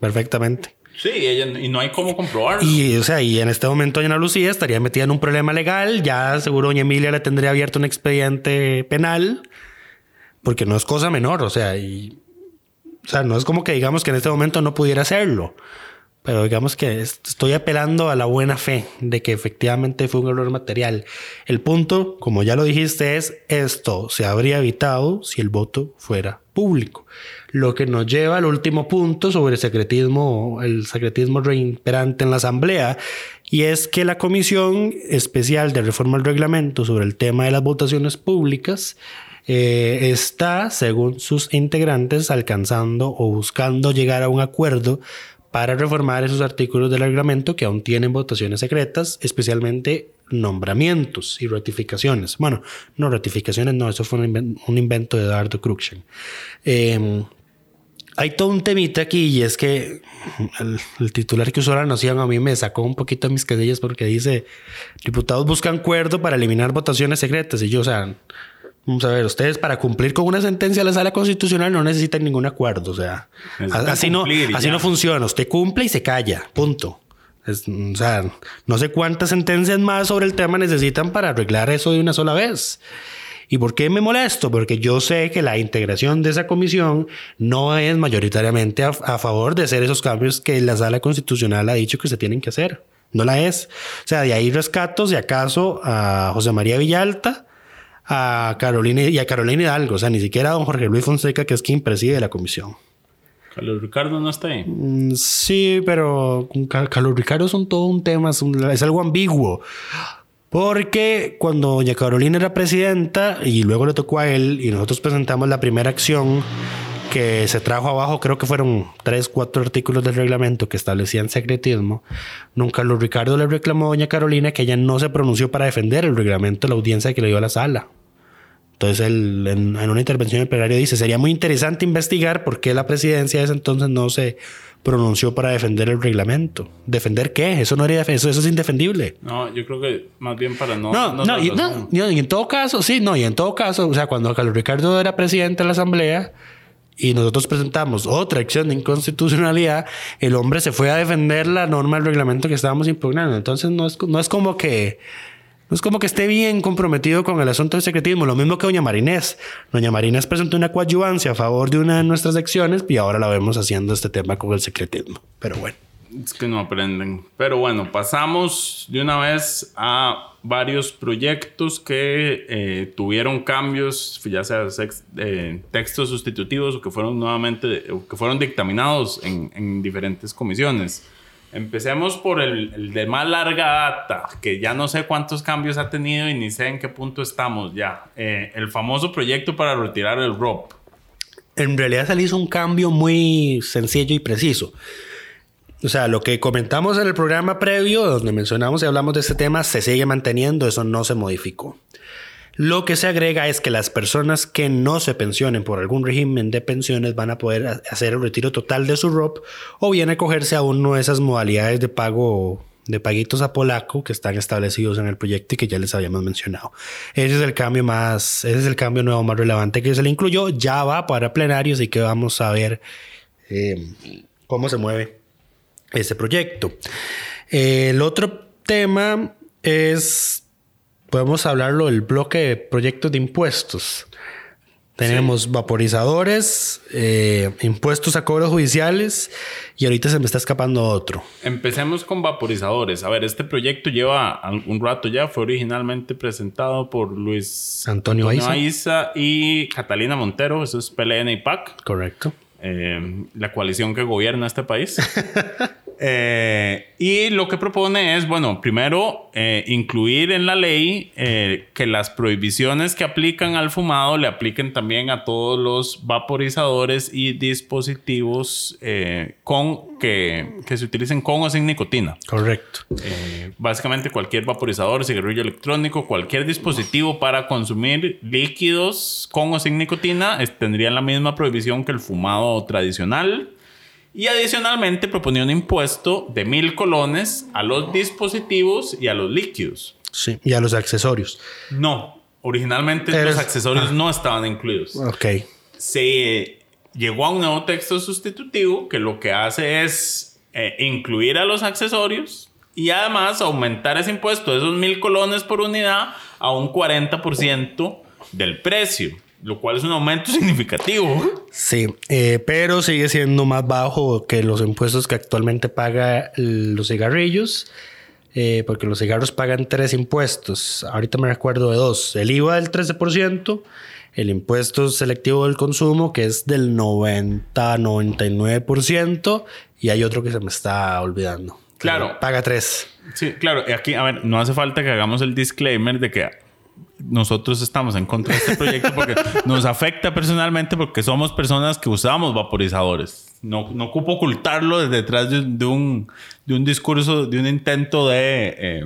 Perfectamente. Sí, y no hay cómo comprobarlo. Y, o sea, y en este momento Doña Lucía estaría metida en un problema legal. Ya seguro Doña Emilia le tendría abierto un expediente penal. Porque no es cosa menor. O sea, y, o sea, no es como que digamos que en este momento no pudiera hacerlo. Pero digamos que estoy apelando a la buena fe de que efectivamente fue un error material. El punto, como ya lo dijiste, es esto se habría evitado si el voto fuera público. Lo que nos lleva al último punto sobre el secretismo, el secretismo reimperante en la Asamblea, y es que la Comisión Especial de Reforma al Reglamento sobre el tema de las votaciones públicas eh, está, según sus integrantes, alcanzando o buscando llegar a un acuerdo para reformar esos artículos del reglamento que aún tienen votaciones secretas, especialmente nombramientos y ratificaciones. Bueno, no ratificaciones, no, eso fue un, invento de Eduardo Cruxen. Em, hay todo un temita aquí y es que el, titular que usó la noción a mí me sacó un poquito de mis casillas porque dice, diputados buscan acuerdo para eliminar votaciones secretas y yo, o sea, Vamos a ver, ustedes para cumplir con una sentencia de la sala constitucional no necesitan ningún acuerdo. O sea, así, no, así no funciona. Usted cumple y se calla. Punto. o sea, no sé cuántas sentencias más sobre el tema necesitan para arreglar eso de una sola vez. ¿Y por qué me molesto? Porque yo sé que la integración de esa comisión no es mayoritariamente a, a favor de hacer esos cambios que la sala constitucional ha dicho que se tienen que hacer. No la es. O sea, de ahí rescato, si acaso, a José María Villalta a Carolina y a Carolina Hidalgo, o sea, ni siquiera a don Jorge Luis Fonseca, que es quien preside la comisión. Carlos Ricardo no está ahí. Mm, sí, pero Carlos Ricardo son todo un tema, es, algo ambiguo. Porque cuando doña Carolina era presidenta y luego le tocó a él y nosotros presentamos la primera acción que se trajo abajo, creo que fueron tres, cuatro artículos del reglamento que establecían secretismo, nunca Carlos Ricardo le reclamó a doña Carolina que ella no se pronunció para defender el reglamento de la audiencia que le dio a la sala. Entonces, él, en, una intervención en el plenario dice, sería muy interesante investigar por qué la presidencia de ese entonces no se pronunció para defender el reglamento. ¿Defender qué? Eso no eso, eso es indefendible. No, yo creo que más bien para no... No, no, y, no, y en todo caso, sí, no, y en todo caso, o sea, cuando Carlos Ricardo era presidente de la Asamblea y nosotros presentamos otra acción de inconstitucionalidad, el hombre se fue a defender la norma del reglamento que estábamos impugnando. Entonces, no es, no es como que no es como que esté bien comprometido con el asunto del secretismo, lo mismo que doña Marinés. Doña Marinés presentó una coadyuvancia a favor de una de nuestras acciones y ahora la vemos haciendo este tema con el secretismo. Pero bueno. Es que no aprenden. Pero bueno, pasamos de una vez a varios proyectos que eh, tuvieron cambios, ya sea eh, textos sustitutivos o que fueron nuevamente, o que fueron dictaminados en, en diferentes comisiones. Empecemos por el, de más larga data, que ya no sé cuántos cambios ha tenido y ni sé en qué punto estamos ya. Eh, el famoso proyecto para retirar el ROP. En realidad se le hizo un cambio muy sencillo y preciso. O sea, lo que comentamos en el programa previo, donde mencionamos y hablamos de este tema, se sigue manteniendo, eso no se modificó. Lo que se agrega es que las personas que no se pensionen por algún régimen de pensiones van a poder hacer el retiro total de su ROP o bien acogerse a una de esas modalidades de pago de paguitos a polaco que están establecidos en el proyecto y que ya les habíamos mencionado. Ese es el cambio más, ese es el cambio nuevo más relevante que se le incluyó. Ya va para plenarios y que vamos a ver eh, cómo se mueve ese proyecto. el otro tema es podemos hablarlo del bloque de proyectos de impuestos. Tenemos vaporizadores, eh, impuestos a cobros judiciales y ahorita se me está escapando otro. Empecemos con vaporizadores. A ver, este proyecto lleva un rato ya. Fue originalmente presentado por Luis Antonio, Aiza. y Catalina Montero. Eso es PLN y PAC. Correcto. Eh, la coalición que gobierna este país. Eh, y lo que propone es, bueno, primero, eh, incluir en la ley eh, que las prohibiciones que aplican al fumado le apliquen también a todos los vaporizadores y dispositivos con, que, que, se utilicen con o sin nicotina. Correcto. básicamente cualquier vaporizador, cigarrillo electrónico, cualquier dispositivo para consumir líquidos con o sin nicotina tendrían la misma prohibición que el fumado tradicional. Y adicionalmente proponía un impuesto de mil colones a los dispositivos y a los líquidos. Sí, y a los accesorios. No, originalmente los accesorios ah. no estaban incluidos. Ok. Se llegó a un nuevo texto sustitutivo que lo que hace es eh, incluir a los accesorios y además aumentar ese impuesto de esos mil colones por unidad a un 40% del precio lo cual es un aumento significativo. Sí, eh, pero sigue siendo más bajo que los impuestos que actualmente paga los cigarrillos, eh, porque los cigarros pagan tres impuestos. Ahorita me recuerdo de dos: el IVA del 13%, el impuesto selectivo del consumo, que es del 90-99%, y hay otro que se me está olvidando. Claro. Paga tres. Sí, claro. Aquí, a ver, no hace falta que hagamos el disclaimer de que nosotros estamos en contra de este proyecto porque nos afecta personalmente porque somos personas que usamos vaporizadores. No, no ocupo ocultarlo desde detrás de, un, de un discurso, de un intento de... Eh,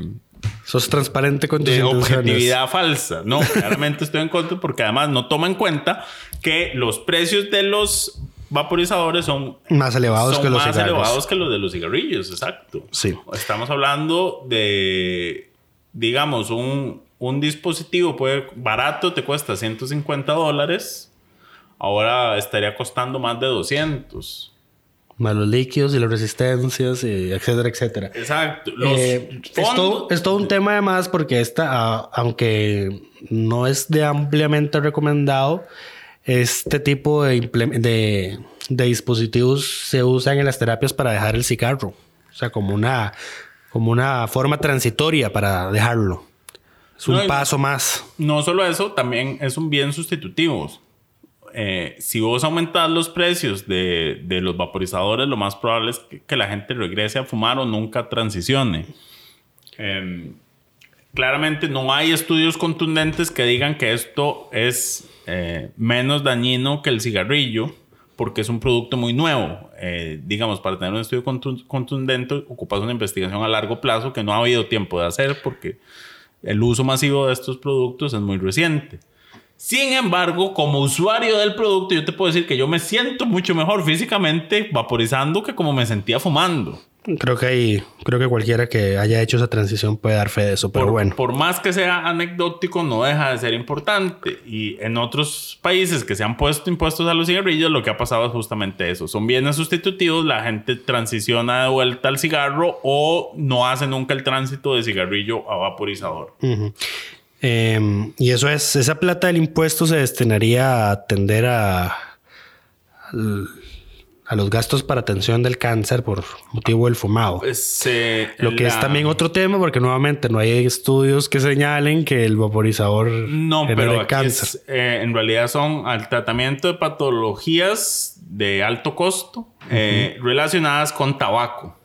Sos transparente con tus de objetividad falsa. No, claramente estoy en contra porque además no toma en cuenta que los precios de los vaporizadores son más elevados que los más elevados que los de los cigarrillos, exacto. Sí. Estamos hablando de digamos un un dispositivo puede, barato te cuesta 150 dólares, ahora estaría costando más de 200. Más los líquidos y las resistencias, y etcétera, etcétera. Exacto. Eh, esto, es todo un tema además porque esta, aunque no es de ampliamente recomendado, este tipo de, de, de, dispositivos se usan en las terapias para dejar el cigarro. O sea, como una, como una forma transitoria para dejarlo. Es un paso más. No solo eso, también es un bien sustitutivo. Eh, si vos aumentas los precios de, los vaporizadores, lo más probable es que, la gente regrese a fumar o nunca transicione. Em, claramente no hay estudios contundentes que digan que esto es eh, menos dañino que el cigarrillo porque es un producto muy nuevo. Eh, digamos, para tener un estudio contundente ocupas una investigación a largo plazo que no ha habido tiempo de hacer porque el uso masivo de estos productos es muy reciente. Sin embargo, como usuario del producto, yo te puedo decir que yo me siento mucho mejor físicamente vaporizando que como me sentía fumando. Creo que hay, creo que cualquiera que haya hecho esa transición puede dar fe de eso, pero bueno. Por más que sea anecdótico, no deja de ser importante. Y en otros países que se han puesto impuestos a los cigarrillos, lo que ha pasado es justamente eso. Son bienes sustitutivos, la gente transiciona de vuelta al cigarro o no hace nunca el tránsito de cigarrillo a vaporizador. Em, y eso es, esa plata del impuesto se destinaría a atender a a los gastos para atención del cáncer por motivo del fumado. Pues, eh, Lo que es también otro tema, porque nuevamente no hay estudios que señalen que el vaporizador no, pero cáncer. Eh, en realidad son al tratamiento de patologías de alto costo eh, relacionadas con tabaco.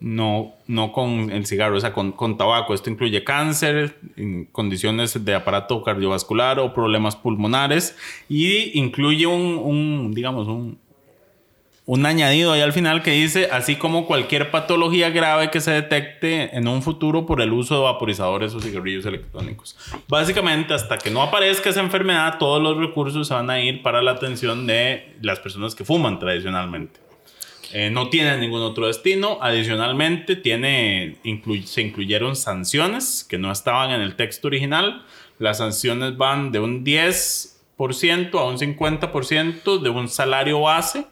No, no con el cigarro, o sea, con, con, tabaco. Esto incluye cáncer, condiciones de aparato cardiovascular o problemas pulmonares y incluye un, un digamos, un, un añadido ahí al final que dice, así como cualquier patología grave que se detecte en un futuro por el uso de vaporizadores o cigarrillos electrónicos. Básicamente, hasta que no aparezca esa enfermedad, todos los recursos se van a ir para la atención de las personas que fuman tradicionalmente. Eh, no tiene ningún otro destino. Adicionalmente, tiene, se incluyeron sanciones que no estaban en el texto original. Las sanciones van de un 10% a un 50% de un salario base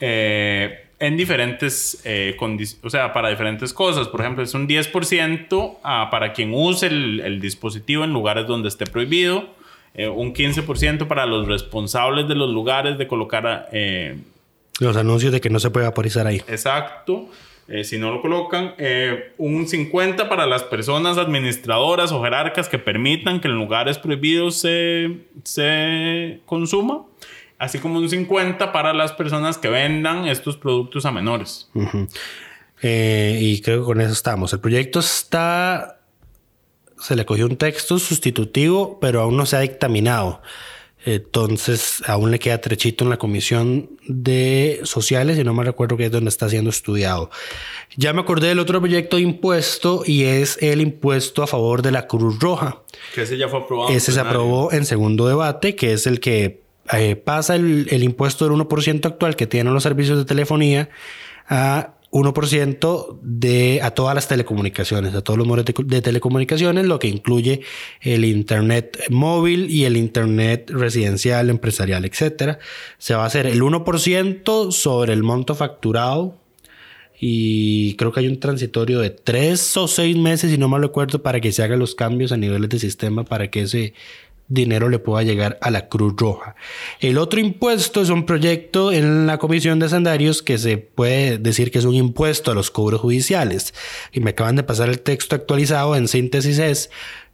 eh, en diferentes eh, condiciones, o sea, para diferentes cosas. Por ejemplo, es un 10% ah, para quien use el, dispositivo en lugares donde esté prohibido, eh, un 15% para los responsables de los lugares de colocar... los anuncios de que no se puede vaporizar ahí. Exacto. si no lo colocan, un 50 para las personas administradoras o jerarcas que permitan que en lugares prohibidos se, se consuma así como un 50 para las personas que vendan estos productos a menores. Eh, y creo que con eso estamos. El proyecto está... Se le cogió un texto sustitutivo, pero aún no se ha dictaminado. Entonces, aún le queda trechito en la Comisión de Sociales y no me recuerdo qué es donde está siendo estudiado. Ya me acordé del otro proyecto de impuesto y es el impuesto a favor de la Cruz Roja. Que ese ya fue aprobado. Ese se aprobó en segundo debate, que es el que eh, pasa el, impuesto del 1% actual que tienen los servicios de telefonía a 1% de, a todas las telecomunicaciones, a todos los modelos de telecomunicaciones, lo que incluye el Internet móvil y el Internet residencial, empresarial, etcétera. Se va a hacer el 1% sobre el monto facturado y creo que hay un transitorio de tres o seis meses, si no mal recuerdo, para que se hagan los cambios a niveles de sistema para que ese dinero le pueda llegar a la Cruz Roja. El otro impuesto es un proyecto en la Comisión de Sendarios que se puede decir que es un impuesto a los cobros judiciales. Y me acaban de pasar el texto actualizado, en síntesis es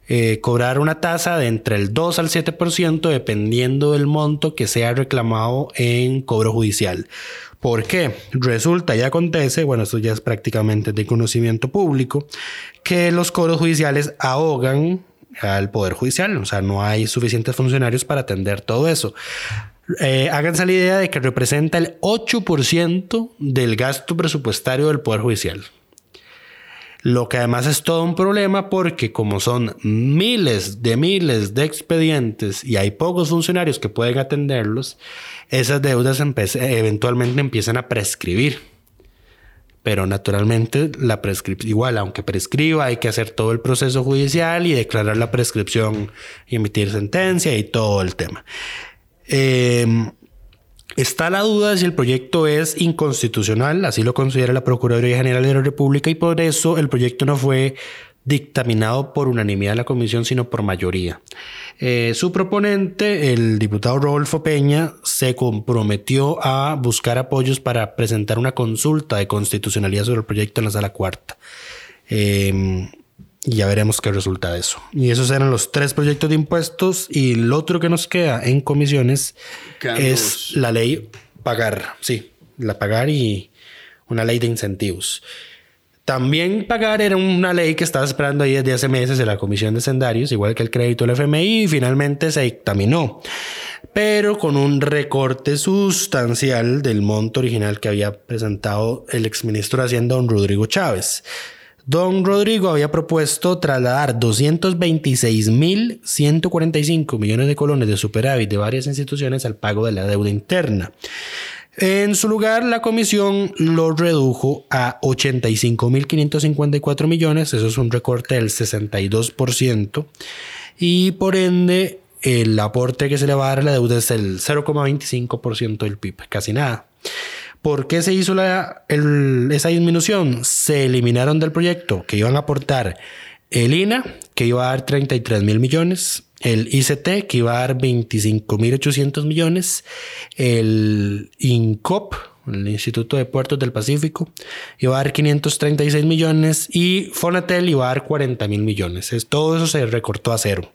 eh, cobrar una tasa de entre el 2 al 7% dependiendo del monto que sea reclamado en cobro judicial. ¿Por qué? Resulta y acontece, bueno, esto ya es prácticamente de conocimiento público, que los cobros judiciales ahogan al Poder Judicial. O sea, no hay suficientes funcionarios para atender todo eso. Eh, háganse la idea de que representa el 8% del gasto presupuestario del Poder Judicial. Lo que además es todo un problema porque como son miles de miles de expedientes y hay pocos funcionarios que pueden atenderlos, esas deudas eventualmente empiezan a prescribir. Pero naturalmente la prescripción, igual, aunque prescriba, hay que hacer todo el proceso judicial y declarar la prescripción y emitir sentencia y todo el tema. Em, está la duda si el proyecto es inconstitucional, así lo considera la Procuraduría General de la República y por eso el proyecto no fue dictaminado por unanimidad de la comisión, sino por mayoría. Eh, su proponente, el diputado Rodolfo Peña, se comprometió a buscar apoyos para presentar una consulta de constitucionalidad sobre el proyecto en la sala cuarta. Em, y ya veremos qué resulta de eso. Y esos eran los tres proyectos de impuestos. Y el otro que nos queda en comisiones es la ley pagar. Sí, la pagar y una ley de incentivos. También pagar era una ley que estaba esperando ahí desde hace meses en la Comisión de Sendarios, igual que el crédito del FMI, y finalmente se dictaminó, pero con un recorte sustancial del monto original que había presentado el exministro de Hacienda, don Rodrigo Chávez. Don Rodrigo había propuesto trasladar 226.145 millones de colones de superávit de varias instituciones al pago de la deuda interna. En su lugar, la comisión lo redujo a 85.554 millones, eso es un recorte del 62%, y por ende el aporte que se le va a dar a la deuda es el 0,25% del PIB, casi nada. ¿Por qué se hizo la, esa disminución? Se eliminaron del proyecto que iban a aportar el INA, que iba a dar 33 mil millones, el ICT, que iba a dar 25.800 millones, el INCOP, el Instituto de Puertos del Pacífico, iba a dar 536 millones y Fonatel iba a dar 40 mil millones. todo eso se recortó a cero.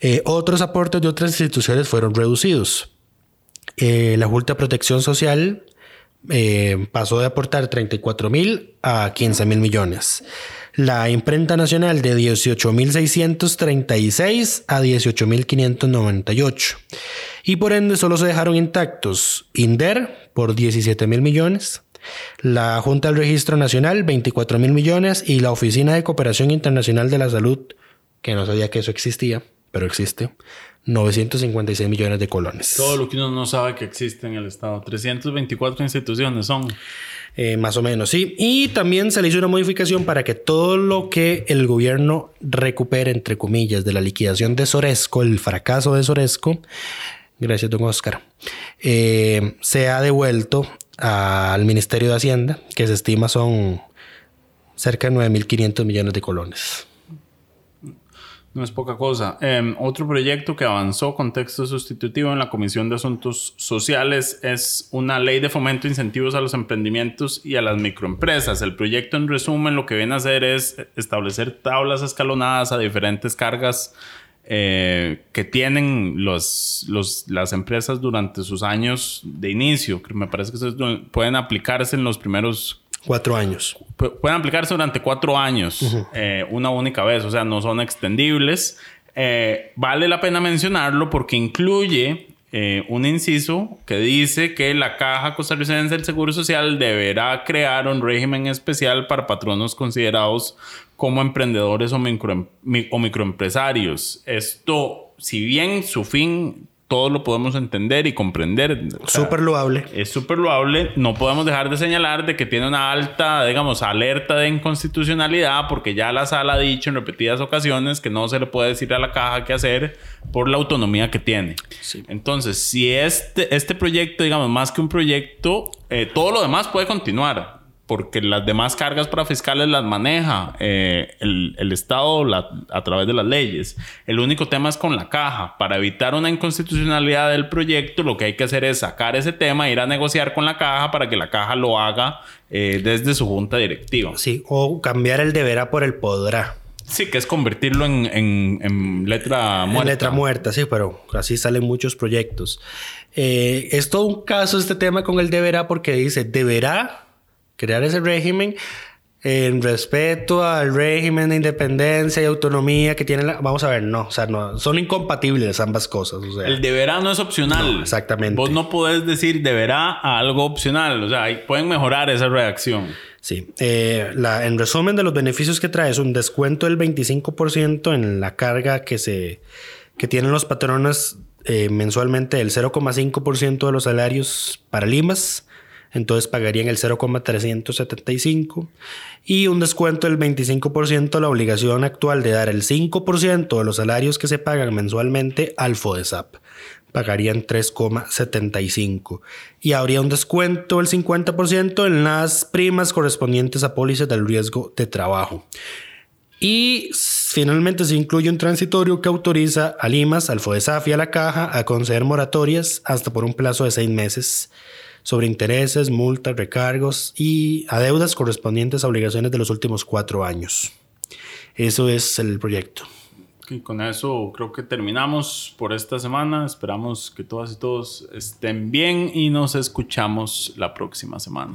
Eh, otros aportes de otras instituciones fueron reducidos. Eh, la Junta de Protección Social eh, pasó de aportar 34 mil a 15 mil millones la imprenta nacional de 18.636 a 18.598. Y por ende solo se dejaron intactos INDER por 17 mil millones, la Junta del Registro Nacional 24 mil millones y la Oficina de Cooperación Internacional de la Salud, que no sabía que eso existía, pero existe, 956 millones de colones. Todo lo que uno no sabe que existe en el Estado. 324 instituciones son. Eh, más o menos, sí. Y también se le hizo una modificación para que todo lo que el gobierno recupere, entre comillas, de la liquidación de Soresco, el fracaso de Soresco, gracias, don Oscar, eh, sea devuelto al Ministerio de Hacienda, que se estima son cerca de 9.500 millones de colones. No es poca cosa. Em, otro proyecto que avanzó con texto sustitutivo en la Comisión de Asuntos Sociales es una ley de fomento de incentivos a los emprendimientos y a las microempresas. El proyecto, en resumen, lo que viene a hacer es establecer tablas escalonadas a diferentes cargas eh, que tienen las empresas durante sus años de inicio. Me parece que pueden aplicarse en los primeros Cuatro años. Pueden aplicarse durante cuatro años, eh, una única vez, o sea, no son extendibles. Eh, vale la pena mencionarlo porque incluye eh, un inciso que dice que la Caja Costarricense del Seguro Social deberá crear un régimen especial para patronos considerados como emprendedores o, micro, o microempresarios. Esto, si bien su fin todos lo podemos entender y comprender. Súper loable. Es súper loable. No podemos dejar de señalar de que tiene una alta, digamos, alerta de inconstitucionalidad porque ya la sala ha dicho en repetidas ocasiones que no se le puede decir a la caja qué hacer por la autonomía que tiene. Entonces, si este, este proyecto, digamos, más que un proyecto, eh, todo lo demás puede continuar porque las demás cargas para fiscales las maneja eh, el, el, Estado a través de las leyes. El único tema es con la caja. Para evitar una inconstitucionalidad del proyecto, lo que hay que hacer es sacar ese tema, ir a negociar con la caja para que la caja lo haga eh, desde su junta directiva. Sí, o cambiar el deberá por el podrá. Sí, que es convertirlo en, en, letra muerta. En letra muerta, sí, pero así salen muchos proyectos. Eh, es todo un caso este tema con el deberá porque dice, deberá crear ese régimen en respeto al régimen de independencia y autonomía que tiene la... Vamos a ver, no, o sea, no, son incompatibles ambas cosas. O sea, el deberá no es opcional. exactamente. Vos no podés decir deberá a algo opcional, o sea, pueden mejorar esa reacción. Sí, eh, la, en resumen de los beneficios que trae es un descuento del 25% en la carga que, se, que tienen los patrones eh, mensualmente del 0,5% de los salarios para Limas entonces pagarían el 0,375 y un descuento del 25% la obligación actual de dar el 5% de los salarios que se pagan mensualmente al FODESAP. Pagarían 3,75 y habría un descuento del 50% en las primas correspondientes a pólizas del riesgo de trabajo. Y finalmente se incluye un transitorio que autoriza a Limas, al FODESAF y a la Caja a conceder moratorias hasta por un plazo de seis meses sobre intereses, multas, recargos y a deudas correspondientes a obligaciones de los últimos cuatro años. Eso es el proyecto. Y con eso creo que terminamos por esta semana. Esperamos que todas y todos estén bien y nos escuchamos la próxima semana.